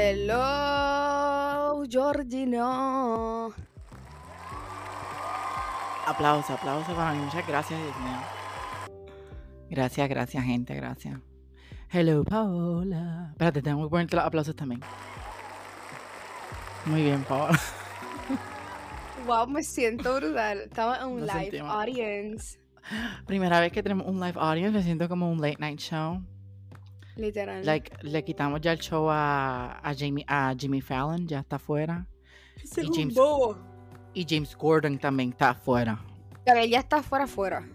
Hello, Georgino. Aplauso, aplauso para mí. Muchas gracias, Dios mío. Gracias, gracias, gente, gracias. Hello, Paola. Espérate, tengo que ponerte los aplausos también. Muy bien, Paola. Wow, me siento brutal. Estamos en un Nos live sentimos. audience. Primera vez que tenemos un live audience, me siento como un late night show. Literal. Like, le quitamos ya el show a, a, Jamie, a Jimmy Fallon, ya está afuera. Ese y es James-. Y James Gordon también está afuera. Pero él ya está fuera fuera.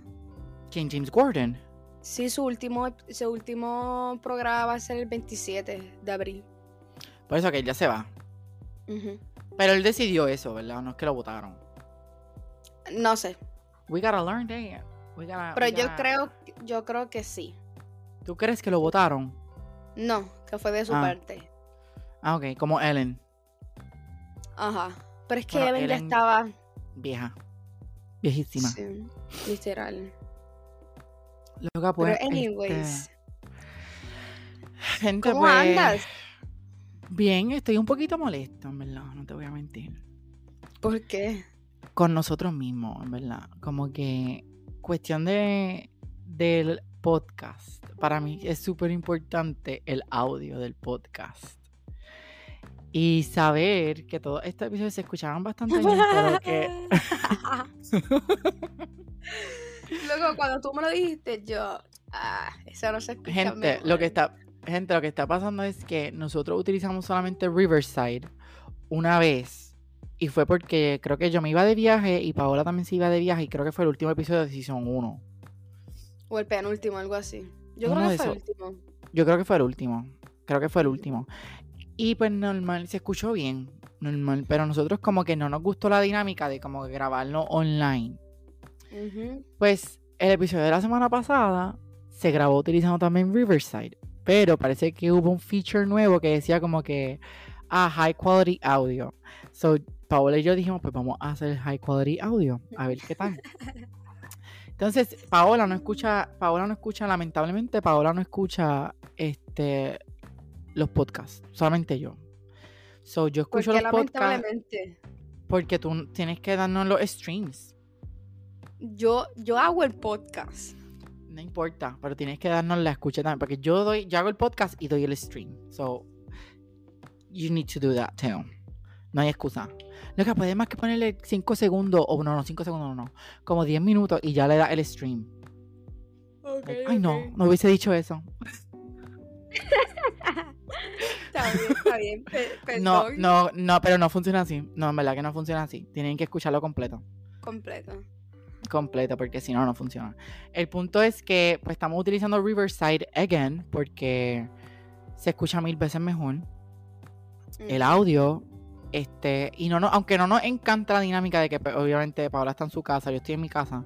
¿Quién? James Gordon. Sí, su último, su último programa va a ser el 27 de abril. Por eso que él ya se va. Pero él decidió eso, ¿verdad? No es que lo votaron. No sé. We gotta learn that. We gotta- Pero we yo creo, yo creo que sí. ¿Tú crees que lo votaron? No, que fue de su Ah. parte. Ah, ok, como Ellen, Ajá. Pero es que Bueno, Evan ya Ellen- estaba. vieja. Viejísima. Sí, literal. Loca, pues, Pero, anyways. este, gente, ¿Cómo pues, andas? Bien, estoy un poquito molesto, en verdad, no te voy a mentir. ¿Por qué? Con nosotros mismos, en verdad. Como que cuestión de del podcast. Para mí es súper importante el audio del podcast. Y saber que todos estos episodios se escuchaban bastante bien, pero que Luego, cuando tú me lo dijiste, yo. Ah, eso no se escucha. Gente, mejor. lo que está, gente, lo que está pasando es que nosotros utilizamos solamente Riverside una vez. Y fue porque creo que yo me iba de viaje y Paola también se iba de viaje. Y creo que fue el último episodio de Season 1. O el penúltimo, algo así. Yo creo que fue el último. Yo creo que fue el último. Creo que fue el último. Y pues normal, se escuchó bien. Normal. Pero nosotros como que no nos gustó la dinámica de como grabarlo online. Pues el episodio de la semana pasada se grabó utilizando también Riverside. Pero parece que hubo un feature nuevo que decía como que ah, high quality audio. So Paola y yo dijimos, pues vamos a hacer high quality audio. A ver qué tal. Entonces, Paola no escucha, Paola no escucha, lamentablemente, Paola no escucha este los podcasts, solamente yo. So yo escucho Porque los podcasts lamentablemente. porque tú tienes que darnos los streams. Yo, yo hago el podcast. No importa, pero tienes que darnos la escucha también. Porque yo doy, yo hago el podcast y doy el stream. So, you need to do that too. No hay excusa. Lo que puedes más que ponerle 5 segundos, o no, no, 5 segundos, no, no. Como 10 minutos y ya le da el stream. Like, Ay, no, no hubiese dicho eso. Está bien, está bien. pe- No, perdón. no, no, pero no funciona así. No, en verdad que no funciona así. Tienen que escucharlo completo. Completo. completo porque si no no funciona. El punto es que pues, estamos utilizando Riverside again porque se escucha mil veces mejor el Ujú. audio este y no, no aunque no nos encanta la dinámica de que pues, obviamente Paola está en su casa, yo estoy en mi casa,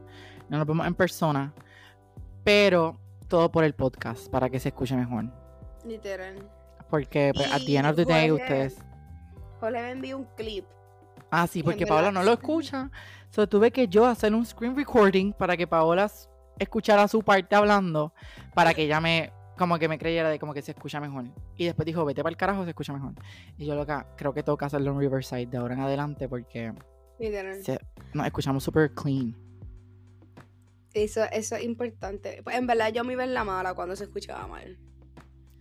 no nos vemos en persona, pero todo por el podcast para que se escuche mejor. Literal. Porque pues, end of the day Jorge- ustedes Jorge me envió un clip. Ah, sí, porque Paola no lo escucha. So tuve que yo hacer un screen recording para que Paola escuchara su parte hablando, para que ella me, como que me creyera de como que se escucha mejor. Y después dijo, vete para el carajo, se escucha mejor. Y yo loca, creo que que hacerlo en Riverside de ahora en adelante porque se- nos escuchamos super clean. Eso, eso es importante. Pues, en verdad, yo me iba en la mala cuando se escuchaba mal.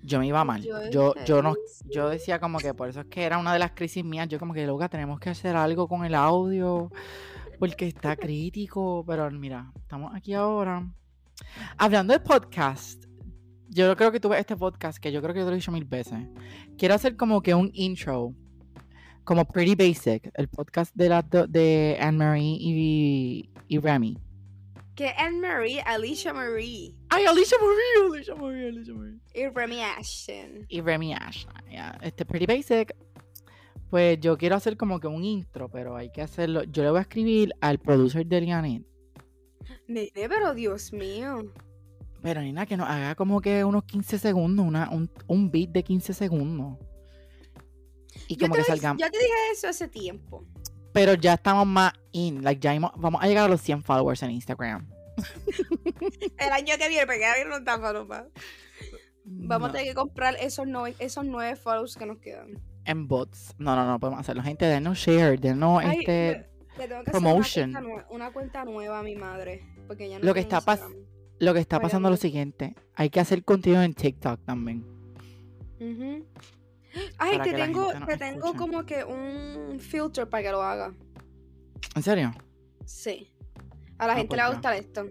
Yo me iba mal. Yo Yo, yo no, yo decía como que por eso es que era una de las crisis mías. Yo como que loca, tenemos que hacer algo con el audio porque está crítico. Pero mira, estamos aquí ahora. Hablando de podcast, yo creo que tuve este podcast que yo creo que yo te lo he dicho mil veces. Quiero hacer como que un intro, como Pretty Basic, el podcast de, la, de Anne-Marie y, y Remy. Que Anne Marie, Alicia Marie Ay, Alicia Marie, Alicia Marie, Alicia Marie. y Remy Ashton. y Remy Ash. ya, Este Pretty Basic. Pues yo quiero hacer como que un intro, pero hay que hacerlo. Yo le voy a escribir al producer de Lianet. Nene, pero Dios mío. Pero Nina, que nos haga como que unos 15 segundos, una, un, un beat de 15 segundos. Y Yo como te, que salgamos. yo te dije eso hace tiempo. Pero ya estamos más in. Like, ya hemos- vamos a llegar a los 100 followers en Instagram. El año que viene, porque ahora no está paloma. Vamos No, a tener que comprar esos, no- esos nueve follows que nos quedan. En bots. No, no, no podemos hacerlo. Gente, denos share, denos Ay, este. le, le tengo que promotion. hacer una cuenta, nue- una cuenta nueva a mi madre. Porque ya no Lo que está pas- Instagram. Lo que está pasando es lo siguiente. Hay que hacer contenido en TikTok también. Ujú. Ay, te tengo, te tengo escuche. como que un filter para que lo haga. ¿En serio? Sí. A la Ah, gente pues le va a gustar esto.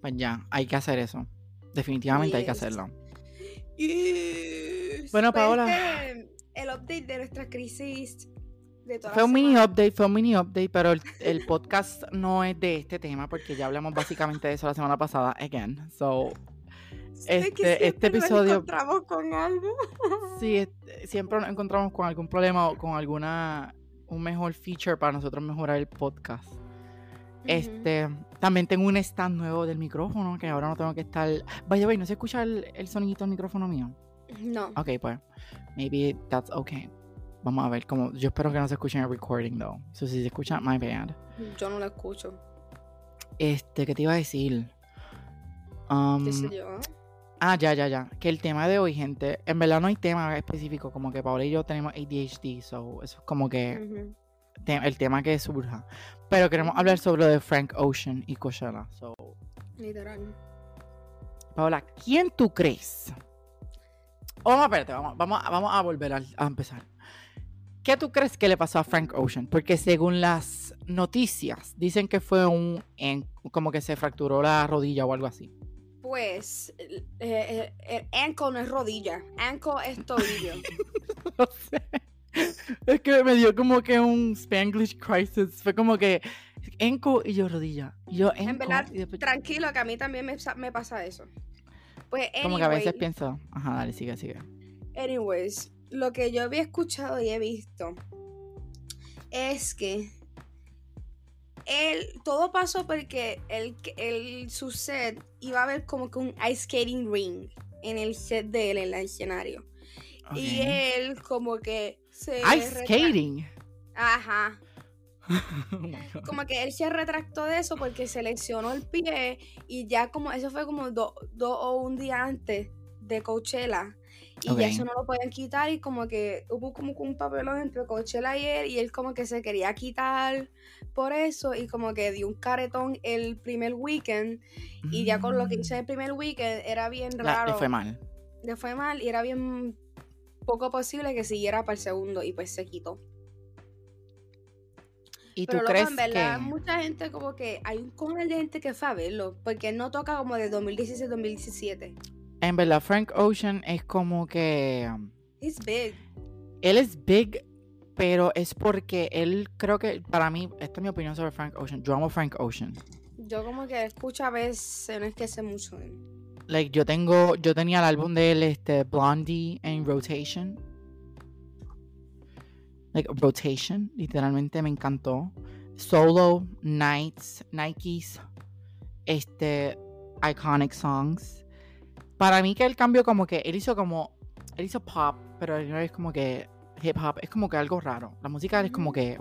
Pues ya, hay que hacer eso. Definitivamente hay que hacerlo. Yes. Bueno, Pues, Paola. el update de nuestra crisis de Fue un mini update, fue un mini update, pero el, el podcast no es de este tema porque ya hablamos básicamente de eso la semana pasada, again. So, este- este siempre nos episodio- encontramos con algo. sí, este, siempre nos encontramos con algún problema o con alguna, un mejor feature para nosotros mejorar el podcast. Este, también tengo un stand nuevo del micrófono que ahora no tengo que estar. Vaya, vaya, ¿no se escucha el, el sonidito del micrófono mío? No. Ok, pues, maybe that's okay. Vamos a ver cómo. Yo espero que no se escuche en el recording, though. So, si se escucha, my bad. Yo no lo escucho. Este, ¿qué te iba a decir? Um, ¿Qué sé yo? ah, ya, ya, ya. Que el tema de hoy, gente, en verdad no hay tema específico, como que Paola y yo tenemos ADHD, so eso es como que te- el tema que surja. Pero queremos hablar sobre lo de Frank Ocean y Coachella. So, Literal. Paola, ¿quién tú crees? Oh, espérate, vamos, vamos, a- vamos a volver a, empezar. ¿Qué tú crees que le pasó a Frank Ocean? Porque según las noticias, dicen que fue un. en- como que se fracturó la rodilla o algo así. Pues, el, eh, el ankle no es rodilla. Ankle es tobillo. No sé. Es que me dio como que un Spanglish crisis. Fue como que enco y yo rodilla. Yo enco. en verdad, y después- tranquilo, que a mí también me, sa- me pasa eso. Pues, como que a veces pienso. Ajá, dale, sigue, sigue. Anyways, lo que yo había escuchado y he visto es que él, todo pasó porque él, él, su set iba a haber como que un ice skating ring en el set de él, en el escenario. Y él como que se... Ice skating. Ajá. Oh. Como que él se retractó de eso porque se lesionó el pie y ya como, eso fue como dos o un día antes de Coachella. Y ya eso no lo pueden quitar y como que hubo como un papelón entre Coachella y él y él como que se quería quitar por eso y como que dio un caretón el primer weekend y ya con lo que hice el primer weekend era bien La- raro. le fue mal. Le fue mal y era bien poco posible que siguiera para el segundo y pues se quitó. ¿Y tú Pero luego, crees en verdad, que.? mucha gente como que hay un cojón de gente que fue a verlo, porque no toca como de 2016-2017. En verdad, Frank Ocean es como que. He's big. Él es big, pero es porque él creo que. Para mí, esta es mi opinión sobre Frank Ocean. Yo amo Frank Ocean. Yo como que escucho a veces, no es que sé mucho de él. Like, yo tengo. Yo tenía el álbum de él, este, Blondie en Rotation. Like, Rotation, literalmente me encantó. Solo, Nights, Nikes, este, Iconic Songs. Para mí que el cambio como que él hizo como, él hizo pop, pero él no es como que hip hop, es como que algo raro. La música es como que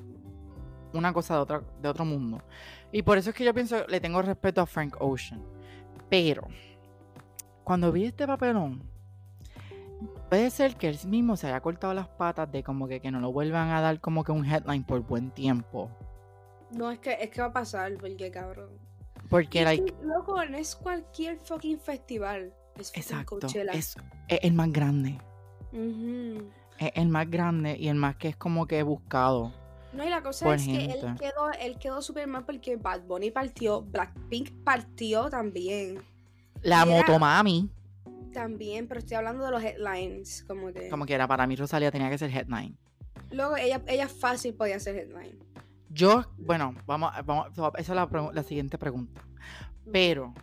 una cosa de, otra, de otro mundo. Y por eso es que yo pienso, le tengo respeto a Frank Ocean. Pero, cuando vi este papelón, puede ser que él mismo se haya cortado las patas de como que, que no lo vuelvan a dar como que un headline por buen tiempo. No, es que, es que va a pasar, porque cabrón. Porque, like, loco, no es cualquier fucking festival. Es exacto, Coachella. es, es el más grande. Es el más grande y el más que es como que buscado. No, y la cosa es que él quedó, él quedó súper mal porque Bad Bunny partió, Blackpink partió también. La era- motomami, También, pero estoy hablando de los headlines, como que... como que era para mí Rosalía tenía que ser headline. Luego ella, ella fácil podía ser headline. Yo, bueno, vamos, vamos esa es la siguiente pregunta. Pero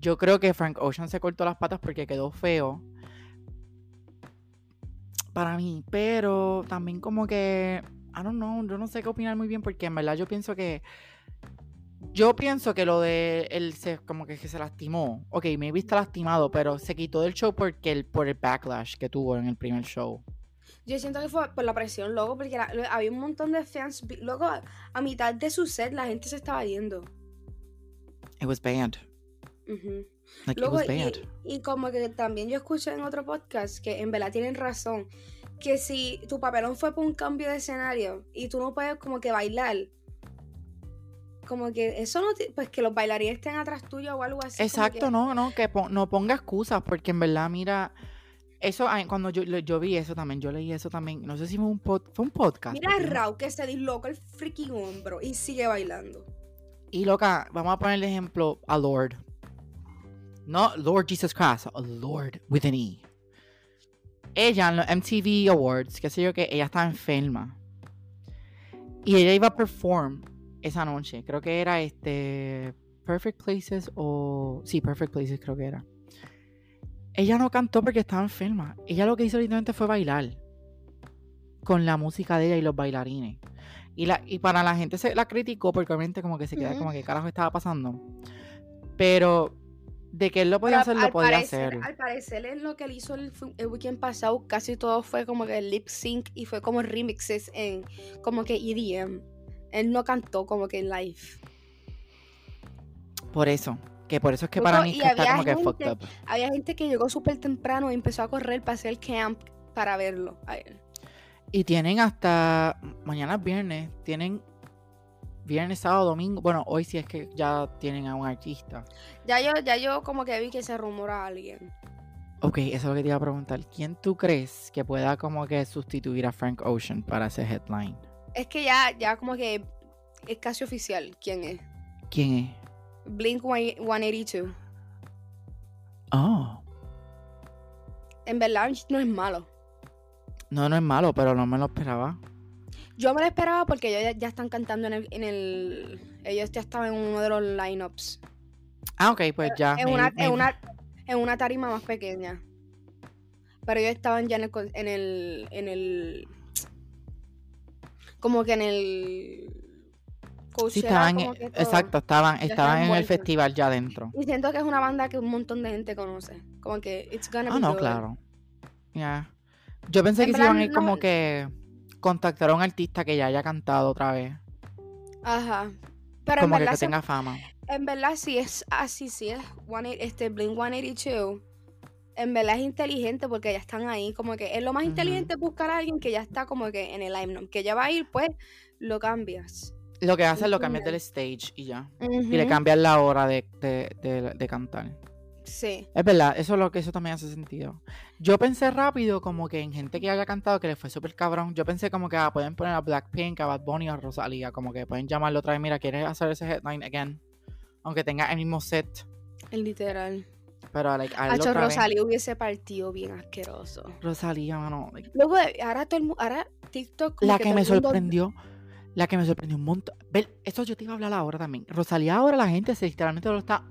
yo creo que Frank Ocean se cortó las patas porque quedó feo. Para mí, pero también como que, I don't know, yo no sé qué opinar muy bien porque en verdad yo pienso que, yo pienso que lo de él se, como que, que se lastimó. Ok, maybe está lastimado, pero se quitó del show porque el, por el backlash que tuvo en el primer show. Yo siento que fue por la presión, luego, porque la- había un montón de fans. vi- Luego, a mitad de su set, la gente se estaba yendo. It was Like, Luego, y, y como que también yo escuché en otro podcast que en verdad tienen razón, que si tu papelón fue por un cambio de escenario y tú no puedes como que bailar, como que eso no, te- pues que los bailarines estén atrás tuyo o algo así. Exacto, que- no, no, que no ponga excusas, porque en verdad, mira, eso, cuando yo, yo vi eso también, yo leí eso también, no sé si fue un, pod- fue un podcast. Mira a Rao que se disloca el freaking hombro y sigue bailando. Y loca, vamos a poner el ejemplo a Lord. No Lord Jesus Christ, Lord with an E. Ella en los MTV Awards, qué sé yo que ella estaba enferma. Y ella iba a perform esa noche. Creo que era este Perfect Places o sí, Perfect Places creo que era. Ella no cantó porque estaba enferma. Ella lo que hizo literalmente fue bailar con la música de ella y los bailarines. Y, la, y para la gente se la criticó porque obviamente como que se queda como que carajo estaba pasando. Pero de que él lo podía Pero hacer, lo podía parecer, hacer. Al parecer, en lo que él hizo el, el weekend pasado, casi todo fue como que lip sync y fue como remixes en como que EDM. Él no cantó como que en live. Por eso. Que por eso es que para mí es está como que fucked up. Había gente que llegó súper temprano y empezó a correr para hacer camp para verlo a él. Y tienen hasta mañana es viernes, tienen viernes, sábado, domingo. Bueno, hoy sí es que ya tienen a un artista. Ya yo, ya yo como que vi que se rumora a alguien. Ok, eso es lo que te iba a preguntar. ¿Quién tú crees que pueda como que sustituir a Frank Ocean para ese headline? Es que ya, ya como que es casi oficial quién es. ¿Quién es? Blink 182. Oh, En verdad no es malo. no, no es malo, pero no me lo esperaba. Yo me lo esperaba porque ellos ya, ya están cantando en el, en el. Ellos ya estaban en uno de los lineups. Ah, ok, pues ya. En una, en, maybe. una, en una tarima más pequeña. Pero ellos estaban ya en el. En el, en el como que en el. Sí, estaban, todo. exacto, estaban, estaban en el festival ya adentro. Y siento que es una banda que un montón de gente conoce. Como que it's gonna Ah, be no, good. claro. Ya. Yo pensé En que se iban a ir como no- que contactar a un artista que ya haya cantado otra vez. Ajá. Pero en como que, verdad, que tenga fama. en verdad sí es así, sí es one, este Blink 182. En verdad es inteligente porque ya están ahí. Como que es lo más inteligente buscar a alguien que ya está como que en el lineup. Que ya va a ir, pues lo cambias. Lo que hace es lo cambias del stage y ya. Y le cambias la hora de, de, de- de cantar. Sí. Es verdad, eso es lo que eso también hace sentido. Yo pensé rápido como que en gente que haya cantado que le fue súper cabrón. Yo pensé como que ah, pueden poner a Blackpink, a Bad Bunny o a Rosalía. Como que pueden llamarlo otra vez. Mira, ¿quieres hacer ese headline again? Aunque tenga el mismo set. Literal. Pero like, Hacho otra vez. Rosalía hubiese partido bien asqueroso. Rosalía, mano. like, Luego, ahora todo el ahora TikTok. la que, me el mundo- sorprendió, la que me sorprendió un montón. Ver, eso yo te iba a hablar ahora también. Rosalía ahora la gente se literalmente lo está.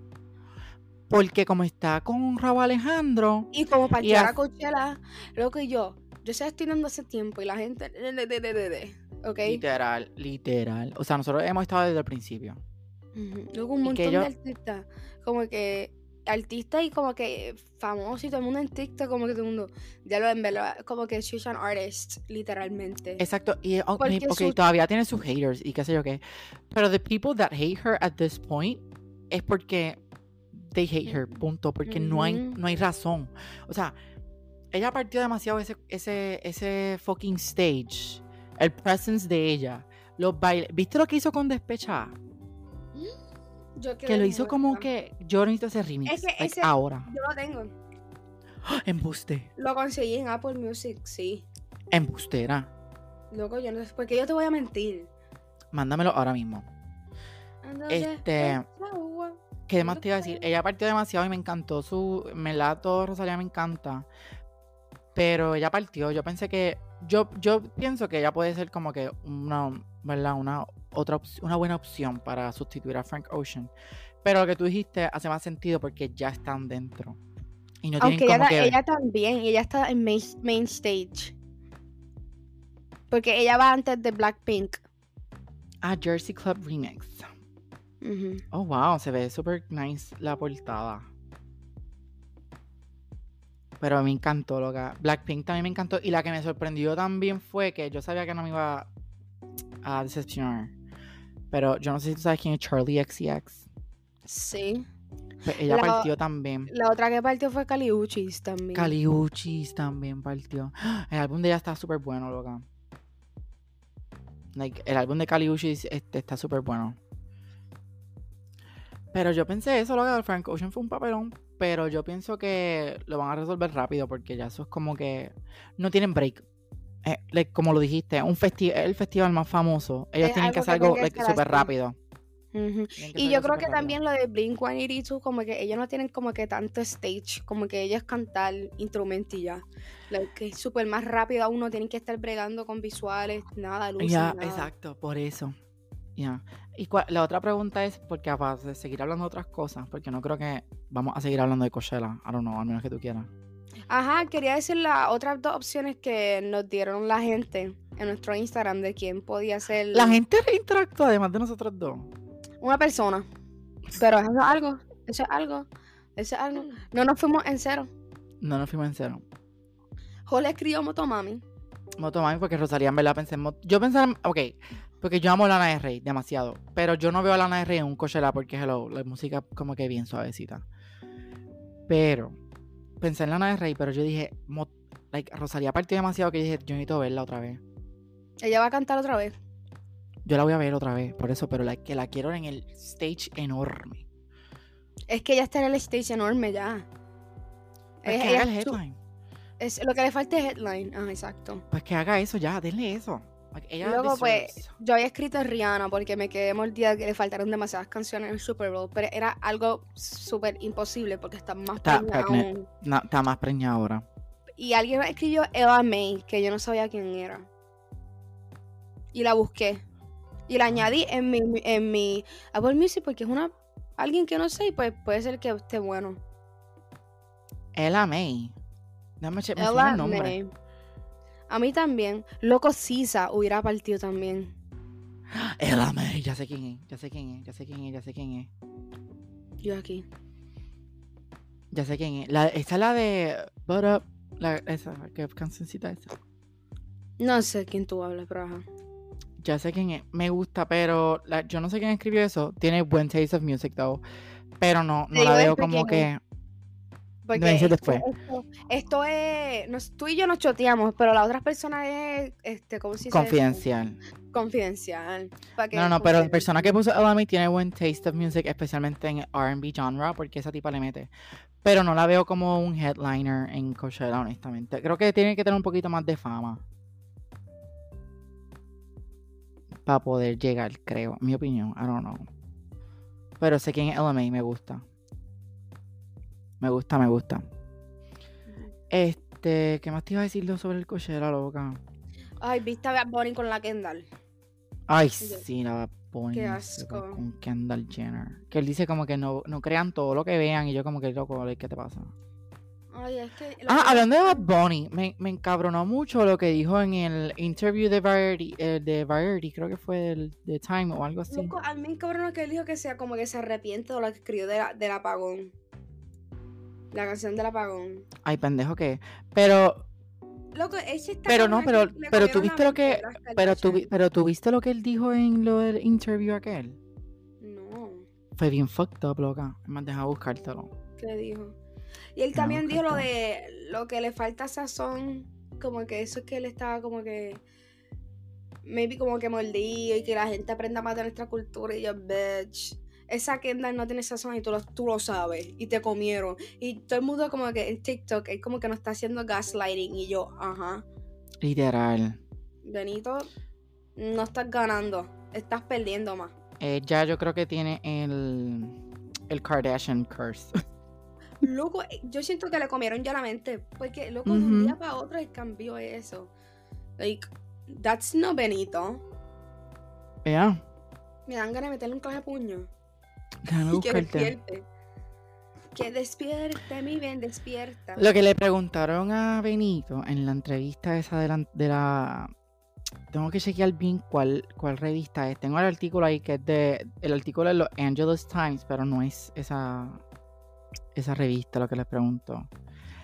Porque como está con Raúl Alejandro. Y como para Y llegar a Coachella, lo que yo, yo estoy dando hace tiempo y la gente. Literal, literal. O sea, nosotros hemos estado desde el principio. Ujú. Luego un Y montón yo- de artistas, como que artistas y como que famosos y todo el mundo en TikTok, como que todo el mundo, ya lo en verdad, como que she's an artist, literalmente. Exacto. Y ok, Porque ok, su- todavía tiene sus haters y qué sé yo qué. Pero the people that hate her at this point es porque they hate her, punto. Porque no, hay, no hay razón. O sea, ella partió demasiado ese, ese, ese fucking stage. El presence de ella. Los bailes. ¿Viste lo que hizo con Despecha? Yo Que lo hizo como que yo necesito ese remix. Es que like, ese- ahora. Yo lo tengo. Embuste. Lo conseguí en Apple Music, sí. Embustera. Loco, yo no sé, porque yo te voy a mentir. Mándamelo ahora mismo. Ando Este. ¿Qué más te iba a decir? Ella partió demasiado y me encantó su. Me la todo Rosalía me encanta. Pero ella partió. Yo pensé que. Yo, yo pienso que ella puede ser como que una. ¿Verdad? Una otra una buena opción para sustituir a Frank Ocean. Pero lo que tú dijiste hace más sentido porque ya están dentro. Y no Aunque tienen ella, como ta- que. ella también, ella está en main, main stage. Porque ella va antes de Blackpink. Ah, Jersey Club Remix. Oh, wow. Se ve súper nice la portada. Pero me encantó, loca. Blackpink también me encantó. Y la que me sorprendió también fue que yo sabía que no me iba a decepcionar. Pero yo no sé si tú sabes quién es Charlie XCX. Sí. Pues ella La- partió también. La otra que partió fue Caliuchis también. Caliuchis también partió. El álbum de ella está súper bueno, loca. Like, el álbum de Caliuchis este, está súper bueno. Pero yo pensé eso, loca, Frank Ocean fue un papelón. Pero yo pienso que lo van a resolver rápido porque ya eso es como que no tienen break. Eh, like, como lo dijiste, un festi es el festival más famoso. Ellos Es tienen que hacer que algo que like, súper rápido. Que Y yo creo que rápido. también lo de Blink 182, como que ellos no tienen como que tanto stage, como que ellos cantar instrumento y ya. Like, que es súper más rápido aún, no tienen que estar bregando con visuales, nada, luces, Ya, exacto, por eso. Ya. Y la otra pregunta es, porque aparte de seguir hablando de otras cosas, porque no creo que vamos a seguir hablando de Coachella, I don't know, al menos que tú quieras. Ajá, quería decir las otras dos opciones que nos dieron la gente en nuestro Instagram de quién podía ser La gente interactúa además de nosotros dos. una persona. Pero eso es algo, eso es algo, eso es algo. No nos fuimos en cero. No nos fuimos en cero. Jole escribió Motomami. Motomami, porque Rosalía en verdad pensé en Yo pensaba, en- ok, porque yo amo a Lana del Rey demasiado, pero yo no veo a Lana del Rey en un Coachella porque, hello, la música como que bien suavecita. Pero, pensé en Lana del Rey, pero yo dije, like, Rosalía partió demasiado que dije, yo necesito verla otra vez. Ella va a cantar otra vez. Yo la voy a ver otra vez, por eso, pero la, que la quiero en el stage enorme. Es que ella está en el stage enorme ya. Pues Es- que haga el headline. es- lo que le falta es headline. Ah, exacto. Pues que haga eso ya, denle eso. Ella Luego, pues, yo había escrito Rihanna porque me quedé mordida que le faltaron demasiadas canciones en el Super Bowl, pero era algo súper imposible porque está más Está preñada. No, está más preñada ahora. Y alguien me escribió Eva May, que yo no sabía quién era. Y la busqué. Y la añadí en mi, en mi Apple Music porque es una alguien que no sé y pues puede ser que esté bueno. Ella May. Déjame che- me suena Ella el nombre. May. A mí también. Loco Sisa hubiera partido también. May, ya sé quién es, ya sé quién es, ya sé quién es, ya sé quién es. Yo aquí. Ya sé quién es. La, esta es la de But Up. La, esa, ¿qué cancioncita es esa? No sé quién tú hablas, pero ajá. Ya sé quién es. Me gusta, pero la- yo no sé quién escribió eso. Tiene buen taste of music, though. Pero no, no la veo como que. Porque esto, después. esto, esto es. nos- tú y yo nos choteamos, pero la otra persona es. Este, ¿Cómo se dice? Confidencial. Confidencial. No, no, pero la persona que puso May tiene buen taste of music, especialmente en RB genre, porque esa tipa le mete. Pero no la veo como un headliner en Coachella, honestamente. Creo que tiene que tener un poquito más de fama. Para poder llegar, creo. Mi opinión, I don't know. Pero sé quién es May, me gusta. Me gusta, me gusta. Este, ¿qué más te iba a decir sobre el Coachella, loca? Ay, viste a Bad Bunny con la Kendall. Ay, sí, la pone Qué asco. con Kendall Jenner. Que él dice como que no, no crean todo lo que vean y yo como que loco, ¿qué te pasa? Ay, es que. Ah, que- hablando de Bad Bunny, me, me encabronó mucho lo que dijo en el interview de Variety, eh, de Variety, creo que fue del de Time o algo así. Loco, a mí cabrón que él dijo que sea como que se arrepiente de lo que escribió de la- del apagón. La canción del apagón. Ay, pendejo que. Pero, Loco, está pero no, pero, pero tú viste lo que, pero tú, pero tú viste lo que él dijo en lo del interview aquel. No, Fue bien fucked up, loca. Me deja buscártelo. ¿qué dijo? Y él también dijo lo de lo que le falta sazón. Como que eso es que él estaba como que. Maybe como que mordido y que la gente aprenda más de nuestra cultura. Y yo, bitch. Esa Kendall no tiene sazón y tú lo, tú lo sabes. Y te comieron. Y todo el mundo como que en TikTok, él como que no está haciendo gaslighting. Y yo, ajá. Literal. Benito, no estás ganando. Estás perdiendo más. Eh, ya yo creo que tiene el, el Kardashian curse. Loco, eh, yo siento que le comieron ya la mente. Porque, loco, de un día para otro él cambió eso. Like, that's no Benito. Ya, Me dan ganas de meterle un clase de puño. Déjame que despierte. Que despierte, mi bien, despierta. Lo que le preguntaron a Benito en la entrevista esa de la... de la- tengo que chequear bien cuál, cuál revista es. Tengo el artículo ahí que es de... El artículo de los Angeles Times, pero no es esa, esa revista lo que les preguntó.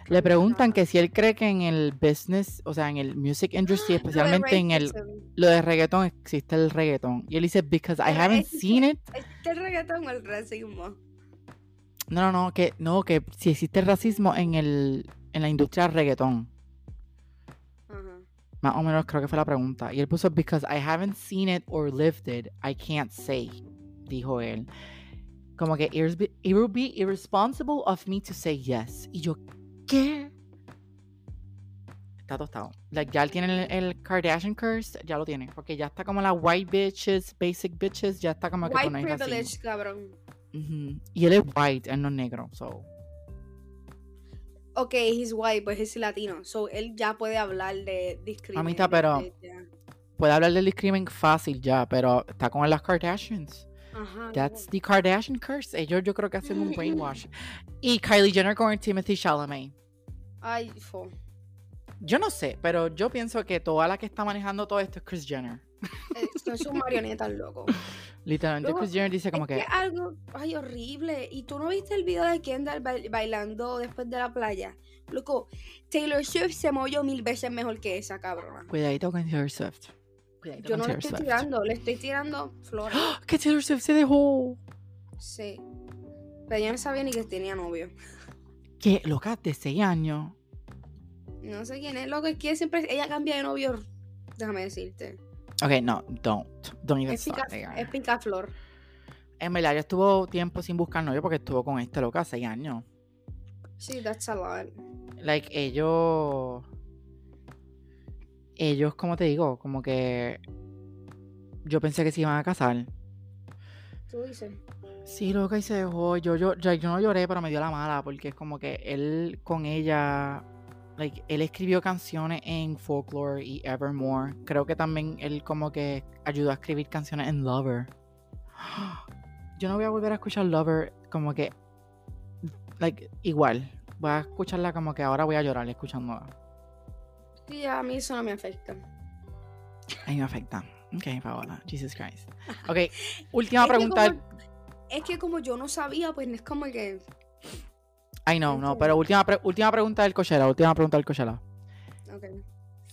Le preguntan que si él cree que en el business, o sea, en el music industry, de especialmente en el, lo de reggaetón, existe el reggaetón. Y él dice, because I haven't seen it. ¿Es que el reggaetón o el racismo? No, no, no, que, no, que si existe racismo en, el, en la industria del reggaetón. Más o menos creo que fue la pregunta. Y él puso, because I haven't seen it or lived it, I can't say, dijo él. Como que, "Irresp- it would be irresponsible of me to say yes. Y yo, ¿qué? Está tostado. Like, ya él tiene el, el Kardashian curse, ya lo tiene. Porque ya está como la white bitches, basic bitches, ya está como que White no hay racismo. privilege, cabrón. Ujú. Y él es white, él no es negro, so. Ok, he's white, pues es latino. So él ya puede hablar de discriminación. pero- Puede hablar del discrimen fácil ya, pero está con las Kardashians. Ajá. That's the Kardashian curse. Ellos yo creo que hacen un brainwash. Y Kylie Jenner con Timothy Chalamet. Ay, fo. Yo no sé, pero yo pienso que toda la que está manejando todo esto es Chris Jenner. Son sus marionetas, loco. Literalmente Luego, Chris Jenner dice como es que, que algo, ay, horrible. ¿Y tú no viste el video de Kendall bail- bailando después de la playa? Loco, Taylor Swift se movió mil veces mejor que esa cabrona. cuidadito con Taylor Swift. Cuidadito Yo no le estoy Swift. tirando, le estoy tirando flores. Que Taylor Swift se dejó. Sí. Pero yo no sabía ni que tenía novio. Que loca de 6 años. No sé quién es, loco, es que siempre ella cambia de novio. Déjame decirte. Ok, no, don't. Don't even Es pica, start there. es picaflor. En verdad, ella estuvo tiempo sin buscar novio porque estuvo con este loca 6 años. Sí, that's a lot. like ellos ellos como te digo como que yo pensé que se iban a casar Tú dices. sí loca y se dejó yo yo yo, yo no lloré pero me dio la mala porque es como que él con ella like él escribió canciones en folklore y evermore creo que también él como que ayudó a escribir canciones en lover yo no voy a volver a escuchar lover como que like igual voy a escucharla como que ahora voy a llorar escuchándola Sí, a mí eso no me afecta. A mí me afecta. Ok, Paola. Jesus Christ. Ok, última Es que pregunta. como- Es que como yo no sabía, pues no es como que. Ay, no, no, pero última, pre- última pregunta del Coachella. Última pregunta del Coachella. Ok.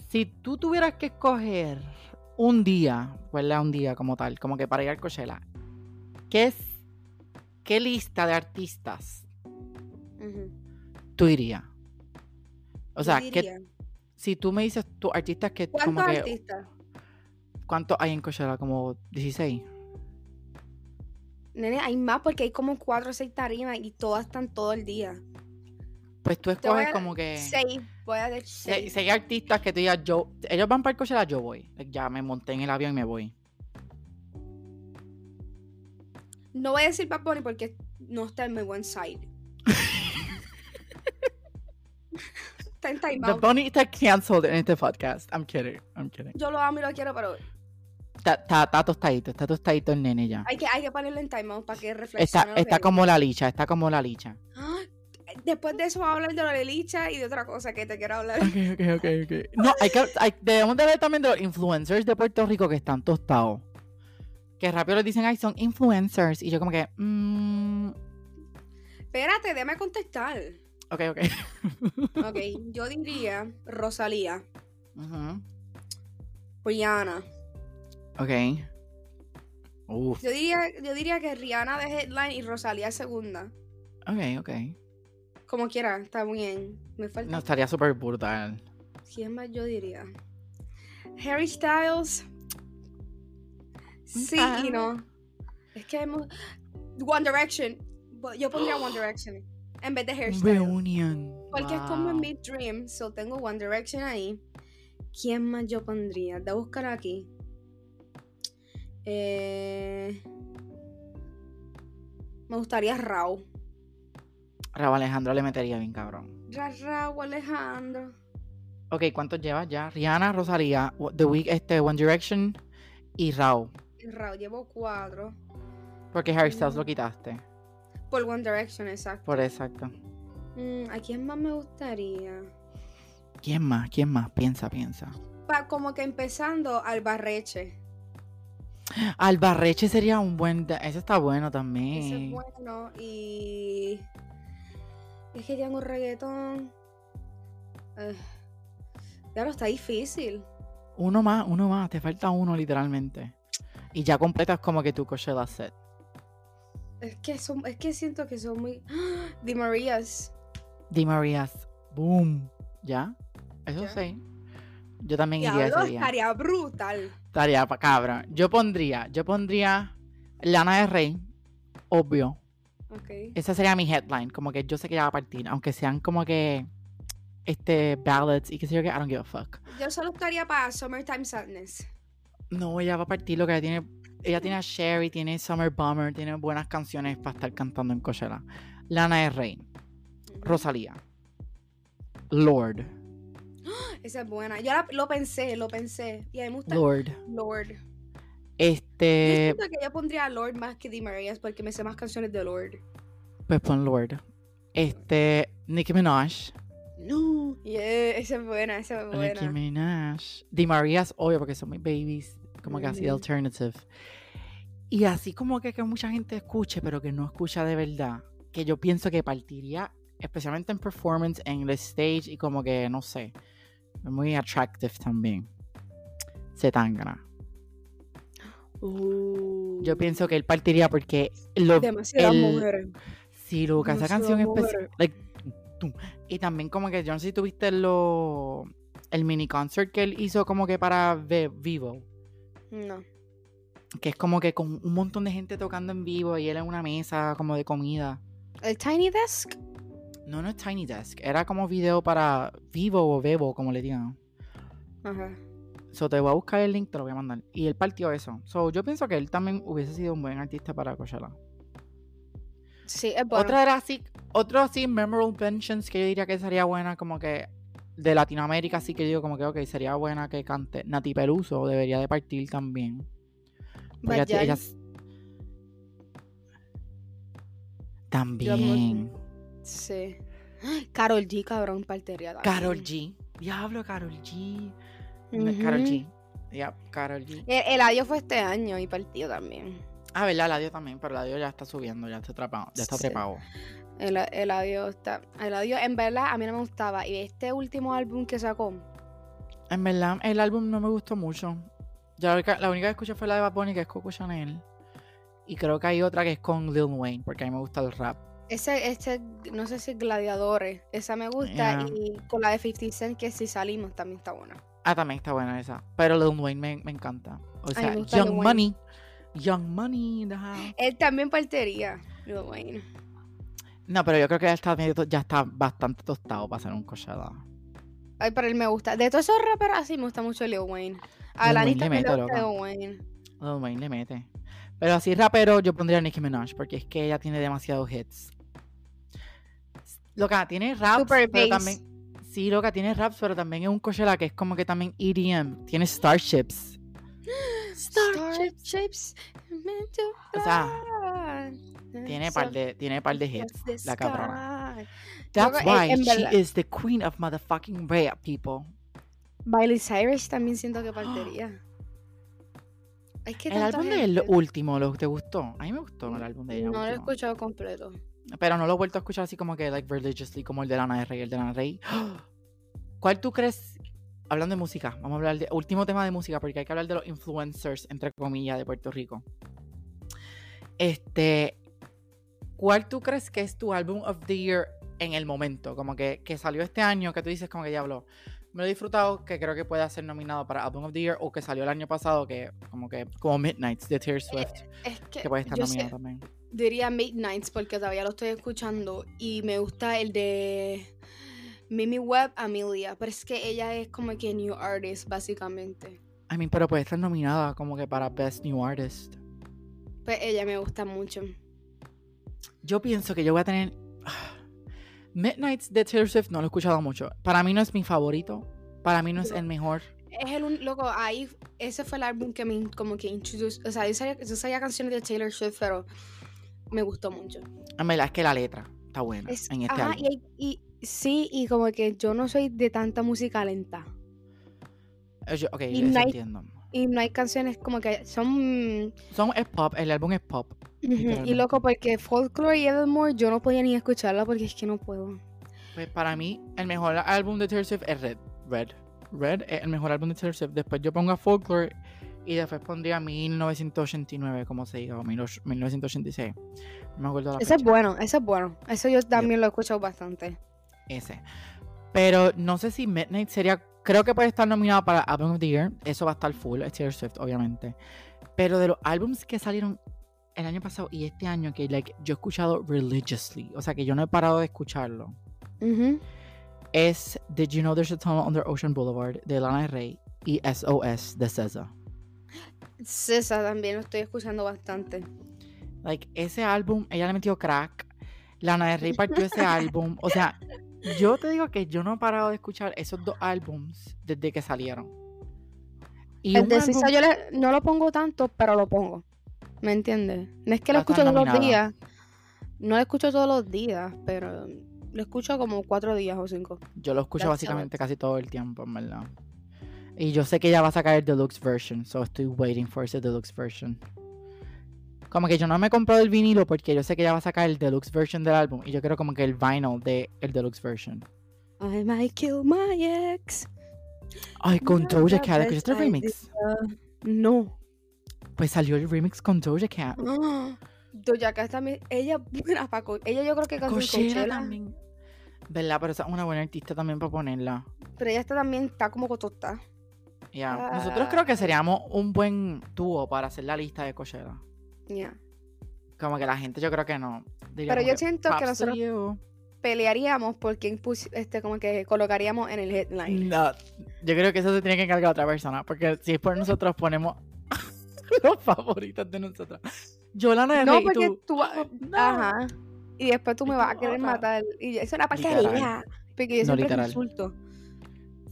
Si tú tuvieras que escoger un día, ¿verdad? Un día como tal, como que para ir al Coachella, ¿qué es, qué lista de artistas tú irías? O sea, que, si tú me dices tus artistas que ¿Cuántos como que artistas? ¿Cuántos hay en Coachella? Como 16. Nene, hay más porque hay como cuatro o seis tarimas y todas están todo el día. Pues tú escoges a- como que Seis, voy a decir seis. artistas que tú digas, yo, ellos van para el Coachella, yo voy. Ya me monté en el avión y me voy. No voy a decir Bad Bunny porque no está en mi buen side. está en time The out. Bunny está canceled en este podcast. I'm kidding, I'm kidding. Yo lo amo y lo quiero, pero Está, está, tostadito, está tostadito el nene ya. hay que, hay que ponerlo en time out para que reflexione. Está, que está como la licha, está como la licha. Ah, Después de eso vamos a hablar de la lelicha y de otra cosa que te quiero hablar. Ok, ok, ok, ok. No, hay que, hay- debemos de hablar también de los influencers de Puerto Rico que están tostados. Que rápido les dicen, ay, son influencers. Y yo como que, mmm, Espérate, déjame contestar. ok, ok. Ok, yo diría Rosalía, Rihanna. Ok. Uf, Yo diría, yo diría que Rihanna de headline y Rosalía segunda. ok, ok. Como quiera, está bien. Me falta. No, estaría súper brutal. ¿Quién más yo diría? Harry Styles. Sí y no. Es que hemos... One Direction. Yo pondría One Direction en vez de Harry Styles. Reunion. Porque es como en mi dream. So tengo One Direction ahí. ¿Quién más yo pondría? De buscar aquí. Eh... Me gustaría Rao. Raúl Alejandro le metería bien cabrón. Ra Rao Alejandro. Ok, ¿cuántos llevas ya? Rihanna, Rosalía, The Week, este, One Direction y Raúl. Rao llevo cuatro. Porque Harry Styles Mm. lo quitaste. Por One Direction, exacto. Por exacto. Mm, ¿A quién más me gustaría? ¿Quién más? ¿Quién más? Piensa, piensa. Pa, como que empezando al barreche. Albarreche sería un buen... Ese está bueno Ese también. es bueno. Y. Es que tengo reggaetón. Eh, Ya lo está difícil. Uno más, uno más. Te falta uno literalmente. Y ya completas como que tu Coachella set. Es que son, es que siento que son muy. Di Marías. Di Marías. Boom. ¿Ya? Eso Ya. sí. Yo también iría ese día. estaría brutal. Estaría cabra. Yo pondría, yo pondría Lana de Rey, obvio. Esa sería mi headline. Como que yo sé que ella va a partir. Aunque sean como que este ballads y qué sé yo que I don't give a fuck. Yo solo estaría para Summertime Sadness. No, ella va a partir lo que ella tiene. Ella tiene a Sherry, tiene Summer Bummer, tiene buenas canciones para estar cantando en Coachella. Lana de Rey, Rosalía, Lord, Esa es buena. Yo la- lo pensé, lo pensé. Y a mí me gusta Lord. Lord. Yo Este, siento que yo pondría a Lord más que Di Marías porque me sé más canciones de Lord. pues pon Lord. Este, Nicki Minaj. No. Yeah, esa es buena, esa es Nicki buena. Minaj. Di Marías, obvio, porque son mis babies. Como que así de alternative. Y así como que, que mucha gente escuche, pero que no escucha de verdad. Que yo pienso que partiría, especialmente en performance, en el stage y como que, no sé, muy attractive también. Zetangana. Uh, Yo pienso que él partiría porque lo, Demasiadas el- mujeres. Sí, Luca, esa canción especial. Like, y también como que yo no sé si tuviste lo, el mini concert que él hizo como que para Vivo. No. Que es como que con un montón de gente tocando en vivo y él en una mesa como de comida. ¿El Tiny Desk? No, no es Tiny Desk. Era como video para Vivo o Bebo, como le digan. Ajá. So te voy a buscar el link, te lo voy a mandar. Y él partió eso. So yo pienso que él también hubiese sido un buen artista para Coachella. Sí, es bueno. Otra era así, otro así, memorable mentions que yo diría que sería buena, como que de Latinoamérica, así que yo digo como que, ok, sería buena que cante. Nati Peluso debería de partir también. Porque ella- También. Sí. Carol G, cabrón, partería también. Carol G. Diablo, Carol G. Carol Ujú. G. Ya, Carol G. El, el adiós fue este año y partió también. Ah, ¿verdad? Ladio también, pero Ladio ya está subiendo, ya está trepado. Ya está Sí. trepado. El, el adiós está. El adiós, en verdad, a mí no me gustaba. Y este último álbum que sacó. En verdad, el álbum no me gustó mucho. Ya la única, la única que escuché fue la de Bad Bunny, que es Coco Chanel. Y creo que hay otra que es con Lil Wayne, porque a mí me gusta el rap. Ese, este, no sé si Gladiadores. Esa me gusta. Yeah. Y con la de 50 Cent, que si salimos, también está buena. Ah, también está buena esa. Pero Lil Wayne me, me encanta. O sea, Young. Money. Young Money. Él también partiría. Lil Wayne. No, pero yo creo que ya está, ya bastante tostado para hacer un Coachella. Ay, pero él me gusta. De todos esos raperos así me gusta mucho Lil Wayne. A Lil Wayne le me mete, loca. Lil Wayne. Lil Wayne le mete. Pero así rapero yo pondría a Nicki Minaj, porque es que ella tiene demasiados hits. Loca, tiene raps, Super pero bass. también... Sí, loca, tiene raps, pero también es un Coachella que es como que también EDM. Tiene Starships. Starships. O sea. Tiene par de, tiene par de hits, la cabrona. That's why she is the queen of motherfucking rap, people. Miley Cyrus también siento que partiría. Es que El álbum de él, lo último, ¿lo te gustó? A mí me gustó el álbum de ella. No lo he escuchado completo. Pero no lo he vuelto a escuchar así como que, like, religiously, como el de Lana del Rey. El de Lana del Rey. ¿Cuál tú crees? Hablando de música, vamos a hablar de último tema de música, porque hay que hablar de los influencers, entre comillas, de Puerto Rico. Este, ¿cuál tú crees que es tu álbum of the year en el momento? Como que, que salió este año, que tú dices como que diablo, me lo he disfrutado, que creo que pueda ser nominado para Album of the Year, o que salió el año pasado, que como que, como Midnights de Taylor Swift, Es que, que puede estar nominado sé- también. Diría Midnights porque todavía lo estoy escuchando y me gusta el de Mimi Webb Amelia, pero es que ella es como que new artist básicamente. I mean, pero puede estar nominada como que para Best New Artist. Pues ella me gusta mucho. Yo pienso que yo voy a tener. Midnights de Taylor Swift no lo he escuchado mucho. Para mí no es mi favorito. Para mí no es el mejor. Es el un- loco, ahí ese fue el álbum que me como que introduce, o sea, yo sabía, yo sabía canciones de Taylor Swift, pero me gustó mucho. En verdad es que la letra está buena Es- en este ajá, álbum. y, y- sí, y como que yo no soy de tanta música lenta. Eh, yo- ok, y eso Night- entiendo. Y no hay canciones como que son Son, es pop, el álbum es pop. Y loco, porque Folklore y Evermore yo no podía ni escucharla porque es que no puedo. Pues para mí, el mejor álbum de Taylor Swift es Red. Red. Red es el mejor álbum de Taylor Swift. Después yo pongo a Folklore Y después pondría 1989, como se diga, o 1986. No me acuerdo la Ese es bueno, ese es bueno. Eso yo también lo he escuchado bastante. Ese. Pero no sé si Midnight sería. Creo que puede estar nominado para Album of the Year. Eso va a estar full. Es Taylor Swift, obviamente. Pero de los álbums que salieron el año pasado y este año, que like, yo he escuchado religiously, o sea que yo no he parado de escucharlo, es Did You Know There's a Tunnel Under Ocean Boulevard de Lana del Rey y SOS de SZA. SZA también lo estoy escuchando bastante. Like, ese álbum, ella le metió crack. Lana del Rey partió ese álbum. O sea, yo te digo que yo no he parado de escuchar esos dos álbums desde que salieron. Y el de yo no lo pongo tanto, pero lo pongo. ¿Me entiendes? No es que lo escucho todos los días. No lo escucho todos los días, pero lo escucho como cuatro días o cinco. Yo lo escucho básicamente casi todo el tiempo, en verdad. Y yo sé que ella va a sacar el deluxe version, so estoy waiting for ese deluxe version. Como que yo no me he comprado el vinilo porque yo sé que ella va a sacar el deluxe version del álbum y yo quiero como que el vinyl de el deluxe version. I might kill my ex. Ay, con Doja Cat, ¿escuchaste el remix? No. Pues salió el remix con Doja Cat. Doja Cat también, ella, ella yo creo que cantó Coachella también. ¿Verdad? Pero es una buena artista también para ponerla. Pero ella está también está como cotota. Ya. Nosotros creo que seríamos un buen dúo para hacer la lista de Coachella. Ya. Como que la gente yo creo que no. Pero yo siento que nosotros pelearíamos por quién este, como que colocaríamos en el headline. No, yo creo que eso se tiene que encargar otra persona. Porque si es por nosotros ponemos los favoritos de nosotros. Yo la No, porque tú, Ajá. Y después tú me vas a querer matar. Y eso es una porquería. Porque yo siempre te insulto.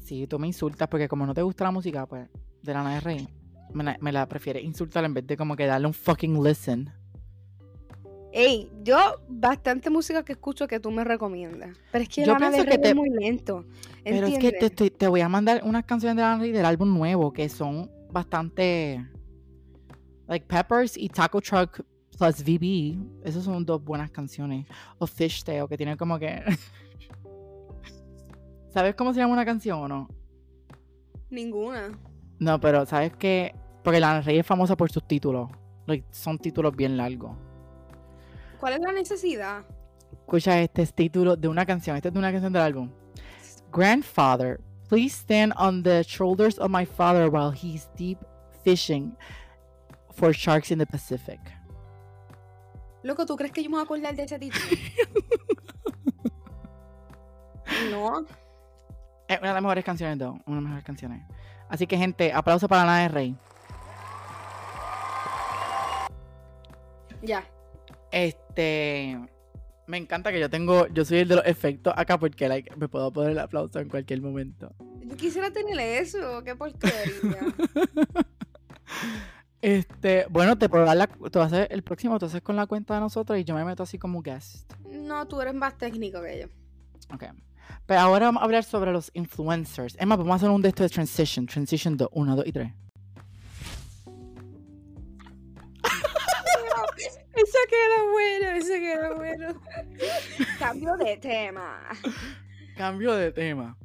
Sí, tú me insultas porque como no te gusta la música, pues, de la de Rey, me la, me la prefieres insultar en vez de como que darle un fucking listen. Ey, yo bastante música que escucho que tú me recomiendas. Pero es que yo Lana Del es muy lento. Pero es que te, te, voy a mandar unas canciones de Lana Rey del álbum nuevo que son bastante Like Peppers y Taco Truck plus VB. Esas son dos buenas canciones. O Fishtail, que tiene como que. ¿Sabes cómo se llama una canción o no? Ninguna. No, pero ¿sabes qué? Porque la Rey es famosa por sus títulos. son títulos bien largos. ¿Cuál es la necesidad? Escucha, este es título de una canción. Este es de una canción del álbum. Grandfather, please stand on the shoulders of my father while he's deep fishing for Sharks in the Pacific. Loco, ¿tú crees que yo me voy a acordar de ese título? no. Es una de las mejores canciones, Una de las mejores canciones. Así que, gente, aplauso para la de Rey. Ya. Este. Me encanta que yo tengo. Yo soy el de los efectos acá porque like, me puedo poner el aplauso en cualquier momento. Yo quisiera tener eso. Qué porquería. Este, bueno, te puedo dar la, tú vas a hacer el próximo, tú haces con la cuenta de nosotros y yo me meto así como guest. No, tú eres más técnico que yo. Ok. Pero ahora vamos a hablar sobre los influencers. Emma, vamos a hacer un de estos de transition. Transition 2, 1, 2 y 3. eso queda bueno, eso queda bueno. Cambio de tema. Cambio de tema.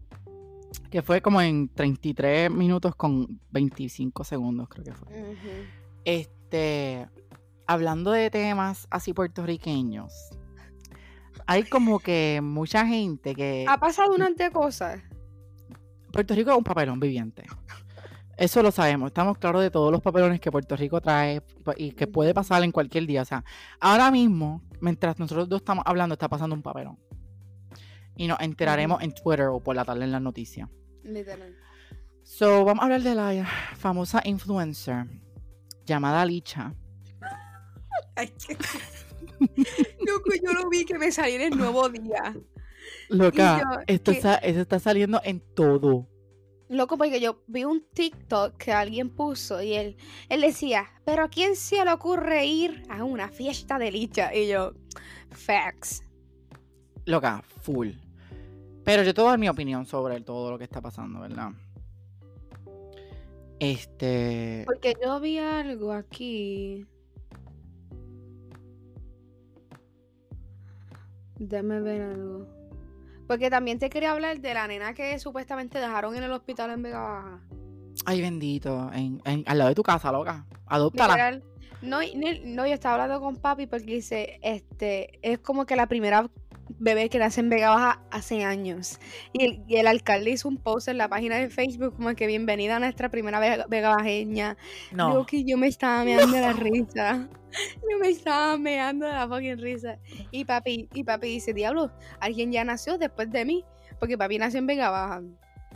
Que fue como en 33 minutos con 25 segundos, creo que fue. Este, hablando de temas así puertorriqueños, hay como que mucha gente que... Ha pasado una cosas. Puerto Rico es un papelón viviente. Eso lo sabemos, estamos claros de todos los papelones que Puerto Rico trae y que puede pasar en cualquier día. O sea, ahora mismo, mientras nosotros dos estamos hablando, está pasando un papelón. Y nos enteraremos en Twitter o por la tarde en las noticias. Literal. So, vamos a hablar de la famosa influencer llamada Licha. Loco, yo lo vi que me salió en el nuevo día. Loca, esto está, está saliendo en todo. Loco, porque yo vi un TikTok que alguien puso y él, él decía, pero ¿a quién se le ocurre ir a una fiesta de Licha? Y yo, facts. Loca, full. Pero yo te voy a dar mi opinión sobre todo lo que está pasando, ¿verdad? Este. Porque yo vi algo aquí. Déjame ver algo. Porque también te quería hablar de la nena que supuestamente dejaron en el hospital en Vega Baja. Ay, bendito. En, en- al lado de tu casa, loca. Adóptala. No, no, yo estaba hablando con papi porque dice, este, es como que la primera bebé que nace en Vega Baja hace años. Y el, y el alcalde hizo un post en la página de Facebook como que bienvenida a nuestra primera Vega, Vega Bajeña. No. Yo que yo me estaba meando de la risa. Yo me estaba meando de la fucking risa. Y papi, y papi dice, diablo, alguien ya nació después de mí. Porque papi nació en Vega Baja.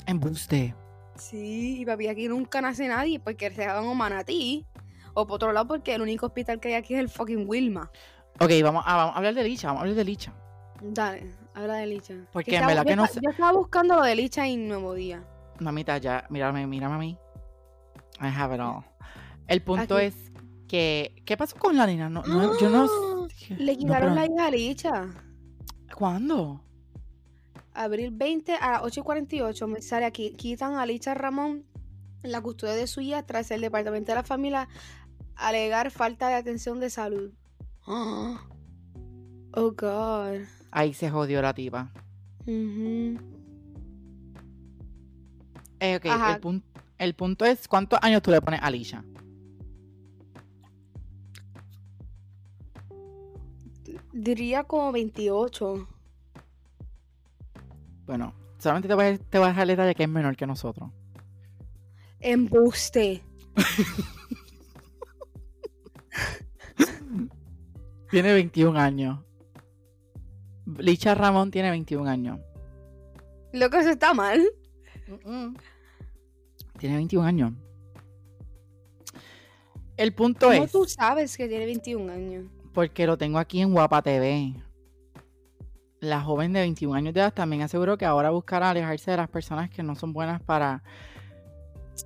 Embuste. Sí, y papi, aquí nunca nace nadie porque se hagan un manatí. O por otro lado, porque el único hospital que hay aquí es el fucking Wilma. Ok, vamos a, vamos a hablar de Licha. Vamos a hablar de Licha. Dale, habla de Licha. Porque Que en verdad que no sé- Yo estaba buscando lo de Licha y Nuevo Día. Mamita, ya, mírame, mírame a mí. I have it all. El punto Aquí. es que. ¿Qué pasó con la nena? No, no, yo no. ¡Ah! Le no, quitaron pero- la hija a Licha. ¿Cuándo? Abril 20 a las 8 y 48 me sale aquí. Quitan a Licha Ramón la custodia de su hija tras el departamento de la familia alegar falta de atención de salud. Oh, God. Ahí se jodió la tipa. Eh, ok, el, pun- el punto es: ¿cuántos años tú le pones a Licha? Diría como 28. Bueno, solamente te voy a, te voy a dejar el detalle que es menor que nosotros. Embuste. Tiene 21 años. Licha Ramón tiene 21 años. Lo que eso está mal. Tiene 21 años. El punto ¿Cómo es, tú sabes que tiene 21 años? porque lo tengo aquí en Guapa TV. La joven de 21 años de edad también aseguró que ahora buscará alejarse de las personas que no son buenas para,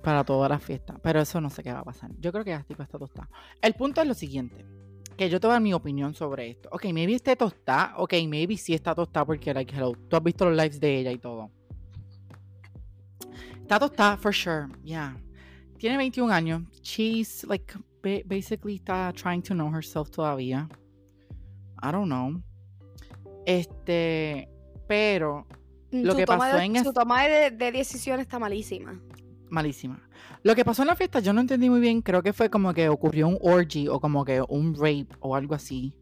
para todas las fiestas. Pero eso no sé qué va a pasar. Yo creo que ya tipo está tostada. El punto es lo siguiente. Que yo te voy a dar mi opinión sobre esto. Ok, maybe esté tostada. Ok, maybe sí está tostada porque, like, hello, tú has visto los lives de ella y todo. Está tostada, for sure. Yeah. Tiene 21 años. She's, like, ba- basically está trying to know herself todavía. I don't know. Este, pero Lo Su que pasó de, en es- Su toma de, de decisión está malísima. Malísima. Lo que pasó en la fiesta yo no entendí muy bien, creo que fue como que ocurrió un orgy o como que un rape o algo así.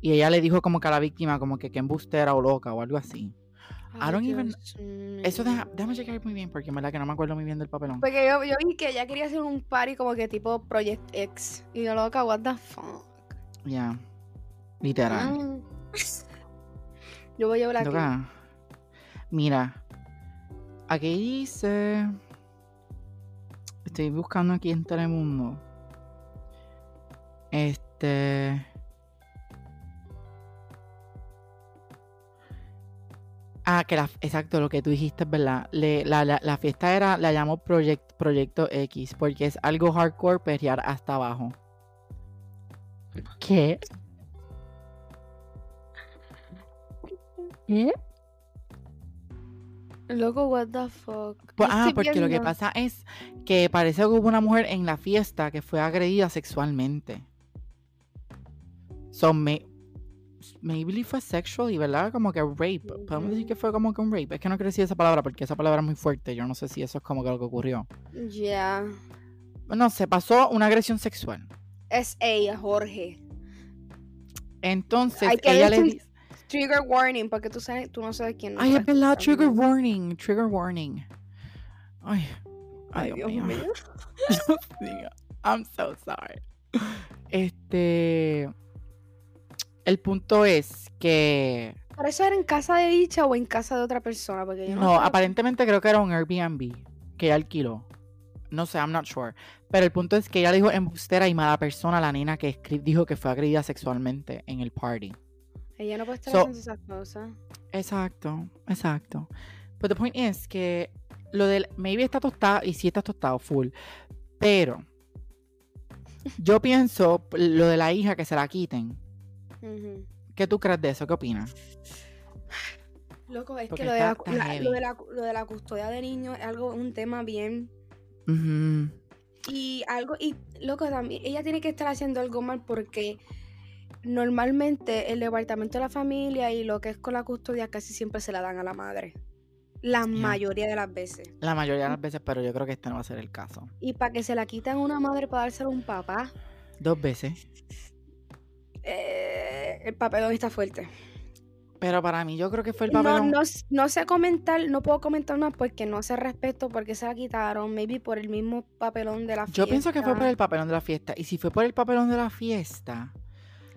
Y ella le dijo como que a la víctima como que que embustera o loca o algo así. I don't even- Eso deja, déjame checar muy bien porque en verdad que no me acuerdo muy bien del papelón. Porque yo, yo vi que ella quería hacer un party como que tipo Project X. Y yo loca, what the fuck. Ya. Literal. Ah. Yo voy a hablar. Mira. Aquí dice. Estoy buscando aquí en Telemundo. Este. Ah, que la, exacto, lo que tú dijiste es verdad. Le- la, la- la fiesta era, la llamó Project, Proyecto X, porque es algo hardcore perrear hasta abajo. ¿Qué? ¿Qué? Loco, what the fuck. Pues, ah, porque lo que pasa es que parece que hubo una mujer en la fiesta que fue agredida sexualmente. So, may- maybe fue sexual y verdad como que rape. Podemos decir que fue como que un rape. Es que no quiero decir esa palabra porque esa palabra es muy fuerte. Yo no sé si eso es como que lo que ocurrió. Ya. No, se pasó una agresión sexual. Es ella, Jorge. Entonces ella le dice, Trigger warning, porque tú, sabes, tú no sabes quién ay, es verdad, trigger warning, trigger warning. Ay, ay, Dios, mío. Dios mío. I'm so sorry. Este. El punto es que. ¿Pero eso era en casa de dicha o en casa de otra persona? Porque yo no, aparentemente creo que era un Airbnb que ella alquiló. No sé, I'm not sure. Pero el punto es que ella dijo embustera y mala persona a la nena que dijo que fue agredida sexualmente en el party. Ella no puede estar So- haciendo esas cosas. Exacto, exacto. But the point is que lo del maybe está tostado y sí está tostado full. Pero yo pienso lo de la hija que se la quiten. ¿Qué tú crees de eso? ¿Qué opinas? Loco, es Porque que lo de, la, lo, de la, lo de la custodia de niños es algo, un tema bien. Y algo, y loco, también, ella tiene que estar haciendo algo mal porque normalmente el departamento de la familia y lo que es con la custodia casi siempre se la dan a la madre. La mayoría de las veces. La mayoría de las veces, pero yo creo que este no va a ser el caso. Y para que se la quitan una madre para dársela a un papá, Dos veces. eh, el papelón está fuerte. Pero para mí yo creo que fue el No, papelón. no, s- no sé comentar, no puedo comentar más porque no sé respecto porque se la quitaron, maybe por el mismo papelón de la fiesta. Yo pienso que fue por el papelón de la fiesta. Y si fue por el papelón de la fiesta,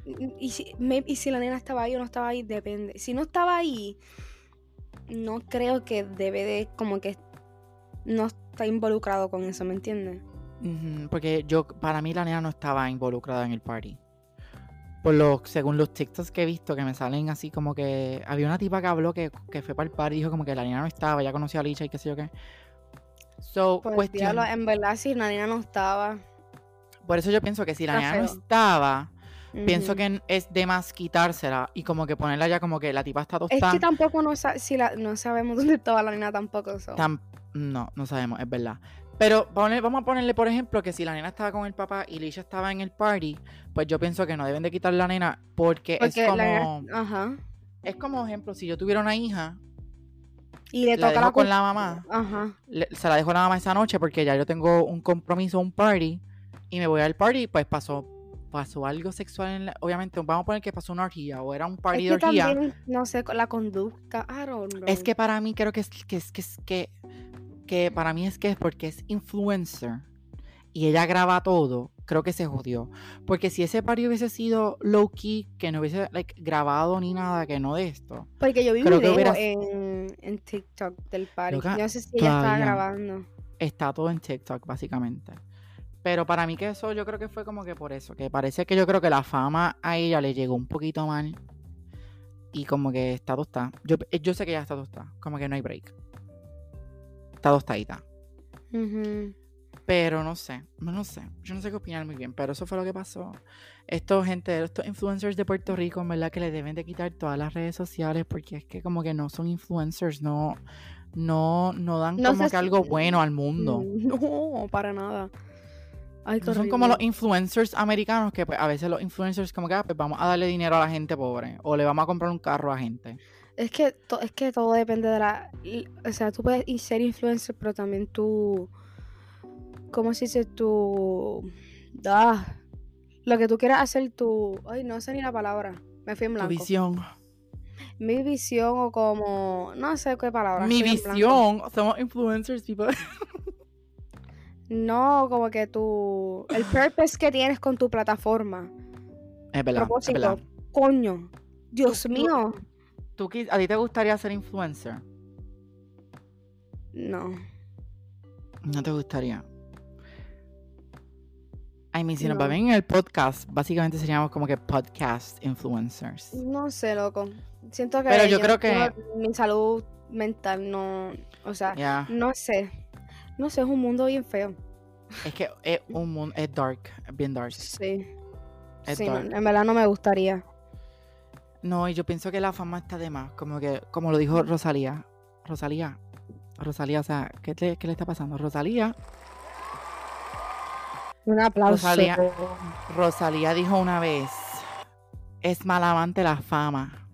Y si, may- y si la nena estaba ahí o no estaba ahí, depende. Si no estaba ahí, no creo que debe de, como que no está involucrado con eso, ¿me entiendes? porque yo, para mí la nena no estaba involucrada en el party. Por lo, según los TikToks que he visto, que me salen así como que había una tipa que habló que, que fue para el party y dijo como que la nena no estaba, ya conocía a Licha y qué sé yo qué. So, Pues cuestión. diablo, en verdad, si la nena no estaba. Por eso yo pienso que si la nena no pienso que es de más quitársela y como que ponerla ya como que la tipa está Es tostada. que tampoco no, sa- si la, no sabemos dónde estaba la nena tampoco. so. Tam- no, no sabemos, es verdad. Pero poner- vamos a ponerle, por ejemplo, que si la nena estaba con el papá y Lisha estaba en el party, pues yo pienso que no deben de quitar la nena porque, Porque es como, la Ajá. es como ejemplo, si yo tuviera una hija, Y le la toca la con la mamá, Ajá. le- se la dejo a la mamá esa noche porque ya yo tengo un compromiso, un party, y me voy al party, pues pasó, pasó algo sexual, en la- obviamente, vamos a poner que pasó una orgía o era un party Es de orgía. también, no sé, la conducta. I don't know. Es que para mí creo que es que es que es que, que para mí es que es porque es influencer y ella graba todo, creo que se jodió. Porque si ese party hubiese sido low key, que no hubiese like, grabado ni nada, que no de esto. Porque yo vi un video en, en TikTok del party. Loca, Yo no sé si ella estaba grabando. Está todo en TikTok, básicamente. Pero para mí que eso yo creo que fue como que por eso. Que parece que yo creo que la fama a ella le llegó un poquito mal. Y como que está tostada. Yo, yo sé que ya está tostada. Como que no hay break. Está tostadita. Pero no sé, no sé, yo no sé qué opinar muy bien, pero eso fue lo que pasó. Esto, gente, estos influencers de Puerto Rico, en verdad que le deben de quitar todas las redes sociales porque es que como que no son influencers, no, no, no dan No como que algo bueno al mundo. No, para nada. Ay, qué No son como los influencers americanos que pues, a veces los influencers como que ah, pues vamos a darle dinero a la gente pobre o le vamos a comprar un carro a gente. Es que, to- es que todo depende de la... O sea, tú puedes ser influencer, pero también tú... ¿Cómo se dice? Tu... Ah, lo que tú quieras hacer, tu... Ay, no sé ni la palabra. Me fui en Tu blanco. visión. Mi visión o como... No sé qué palabra. Mi visión. Somos influencers, people. No, como que tu... El purpose que tienes con tu plataforma. Es verdad, es Propósito. verdad. Coño. Dios tú- mío. ¿Tú, qui- ¿A ti te gustaría ser influencer? No. No te gustaría. I mean, si nos No. va bien en el podcast, básicamente seríamos como que podcast influencers. No sé, loco. Siento que... Pero yo creo que- mi salud mental no... O sea, no sé. No sé, es un mundo bien feo. Es que es un mundo, es dark, bien dark. Sí. Es Sí, no, en verdad no me gustaría. No, y yo pienso que la fama está de más. Como que, como lo dijo Rosalía. Rosalía. Rosalía, o sea, ¿qué le, qué le está pasando? Rosalía. Un aplauso. Rosalía. Rosalía dijo una vez: Es mal amante la fama.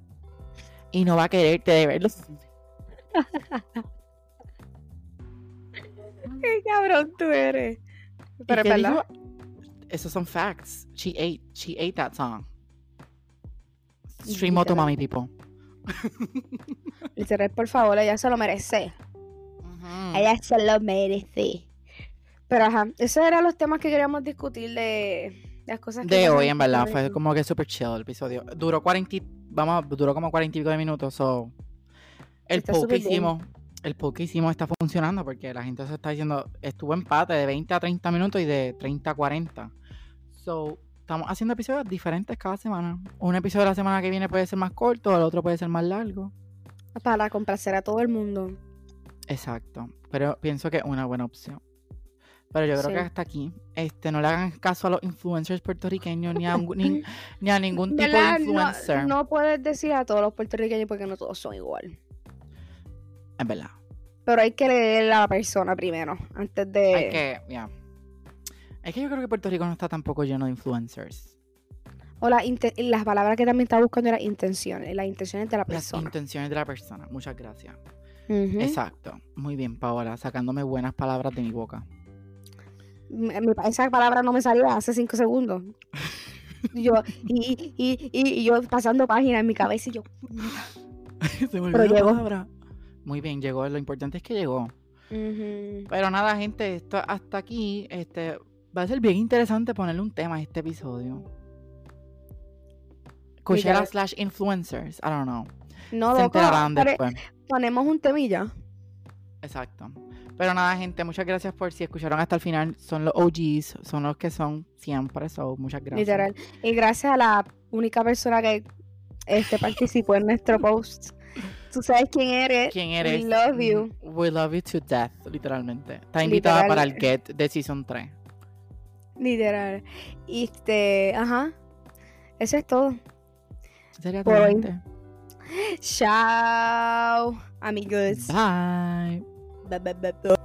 Y no va a quererte de verlo. Qué cabrón tú eres. ¿Y Pero verdad. Esos son facts. She ate, she ate that song. Stream Literal. Motomami people. Literal, por favor, ella se lo merece. Ella se lo merece. Pero ajá, esos eran los temas que queríamos discutir de las cosas que De hoy, en verdad, fue como que super chill el episodio. Duró 40, y- vamos, duró como 40 y pico de minutos, so. El poll que bien. El poll que hicimos está funcionando porque la gente se está diciendo, estuvo empate de 20 a 30 minutos y de 30 a 40. So, estamos haciendo episodios diferentes cada semana. Un episodio de la semana que viene puede ser más corto, el otro puede ser más largo. Para complacer a todo el mundo. Exacto. Pero pienso que es una buena opción. Pero yo creo Sí. que hasta aquí, este, no le hagan caso a los influencers puertorriqueños ni a, un- ni, ni a ningún tipo de No- influencer. No, puedes decir a todos los puertorriqueños porque no todos son igual. Es verdad. Pero hay que leer a la persona primero, antes de... Hay que, ya. Es que yo creo que Puerto Rico no está tampoco lleno de influencers. O la las palabras que también estaba buscando eran intenciones, las intenciones de la Las persona. intenciones de la persona. Muchas gracias. Exacto. Muy bien, Paola, sacándome buenas palabras de mi boca. Esa palabra no me salía hace cinco segundos. Yo, y, y, y, y yo pasando páginas en mi cabeza y yo. Se me Pero olvidó la llegó. palabra. Muy bien, llegó. Lo importante es que llegó. Pero nada, gente, esto hasta aquí. Este, va a ser bien interesante ponerle un tema a este episodio. Literal. slash influencers. I don't know. No, Se enterarán después. ponemos un temilla. Exacto. Pero nada, gente, muchas gracias por si escucharon hasta el final. Son los OGs, son los que son siempre. So, muchas gracias. Literal. Y gracias a la única persona que este, participó en nuestro post. Tú sabes quién eres. ¿Quién eres? We love you. Mm, We love you to death, literalmente. Está invitada Literal. para el Get de Season 3. Literal. Y este, ajá. Eso es todo. Sería Por todo, hoy. Chao, amigos. Bye. Bye, bye, bye, bye.